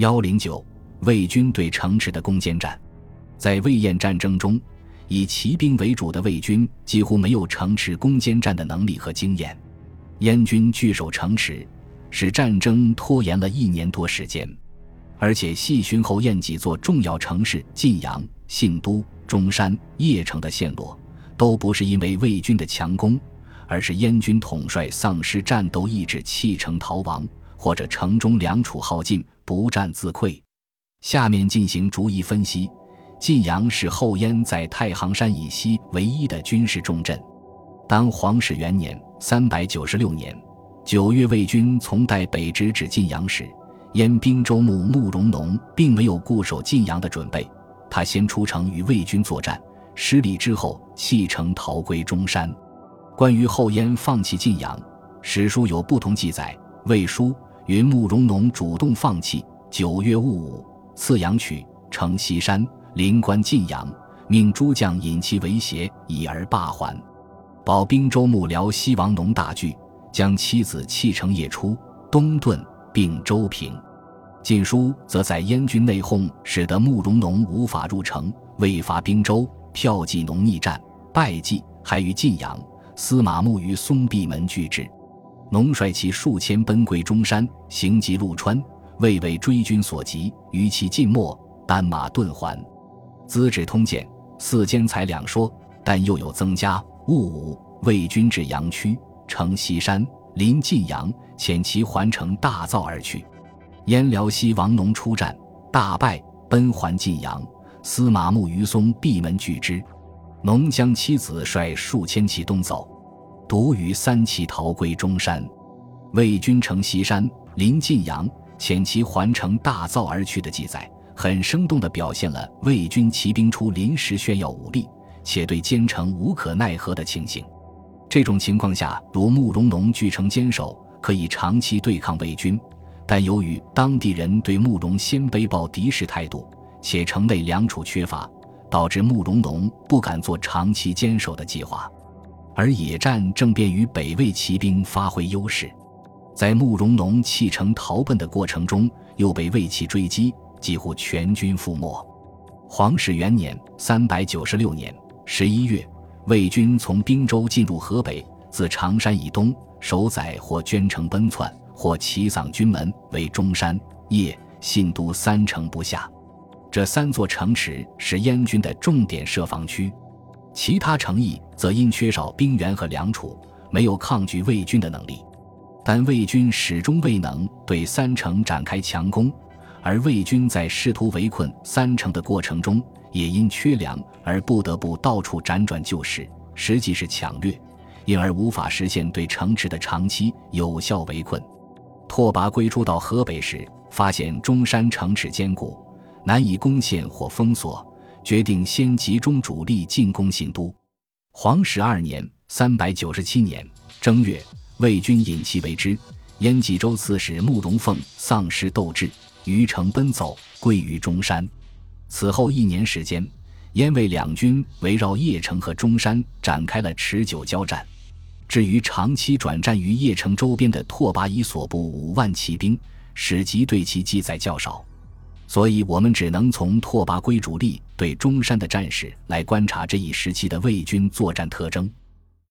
幺零九，魏军对城池的攻坚战，在魏燕战争中，以骑兵为主的魏军几乎没有城池攻坚战的能力和经验。燕军据守城池，使战争拖延了一年多时间，而且细巡后燕几座重要城市晋阳、信都、中山、邺城的陷落，都不是因为魏军的强攻，而是燕军统帅丧失战斗意志弃城逃亡，或者城中粮储耗尽不战自溃。下面进行逐一分析。晋阳是后燕在太行山以西唯一的军事重镇。当皇始元年。三百九十六年九月，魏军从代北直指晋阳时，燕兵州牧慕容农并没有固守晋阳的准备。他先出城与魏军作战，失利之后弃城逃归中山。关于后燕放弃晋阳，史书有不同记载。魏书云：慕容农主动放弃。九月戊午，次阳曲城西山，临关晋阳，命诸将引其围胁，以而罢还。保兵州牧辽西王农大惧，将妻子弃城夜出，东遁，并周平。晋书则在燕军内讧，使得慕容农无法入城，未伐兵州，票骑农逆战败绩，还于晋阳。司马慕于松壁门拒之，农率其数千奔归中山，行及陆川，未为追军所及，于其尽没，单马遁还。《资治通鉴》四间才两说，但又有增加。戊午，魏军至阳曲，城西山，临晋阳，遣其环城大造而去。燕辽西王农出战，大败，奔还晋阳。司马穆于松闭门拒之。农将妻子率数千骑东走，独于三骑逃归中山。魏军乘西山，临晋阳，遣其还城大造而去的记载，很生动地表现了魏军骑兵出临时炫耀武力。且对坚城无可奈何的情形，这种情况下，如慕容农据城坚守，可以长期对抗魏军；但由于当地人对慕容鲜卑抱敌视态度，且城内粮储缺乏，导致慕容农不敢做长期坚守的计划。而野战正便于北魏骑兵发挥优势，在慕容农弃城逃奔的过程中，又被魏骑追击，几乎全军覆没。皇始元年（三百九十六年）。十一月，魏军从滨州进入河北，自常山以东，守载或捐城奔窜，或齐丧军门，为中山、邺、信都三城不下。这三座城池是燕军的重点设防区，其他城邑则因缺少兵源和粮储，没有抗拒魏军的能力。但魏军始终未能对三城展开强攻，而魏军在试图围困三城的过程中。也因缺粮而不得不到处辗转救市，实际是抢掠，因而无法实现对城池的长期有效围困。拓跋归初到河北时，发现中山城池坚固，难以攻陷或封锁，决定先集中主力进攻信都。黄始二年（三百九十七年）正月，魏军引其为之。燕冀州刺史慕容凤丧失斗志，于城奔走，归于中山。此后一年时间，燕魏两军围绕邺城和中山展开了持久交战。至于长期转战于邺城周边的拓跋以所部五万骑兵，史籍对其记载较少，所以我们只能从拓跋圭主力对中山的战事来观察这一时期的魏军作战特征。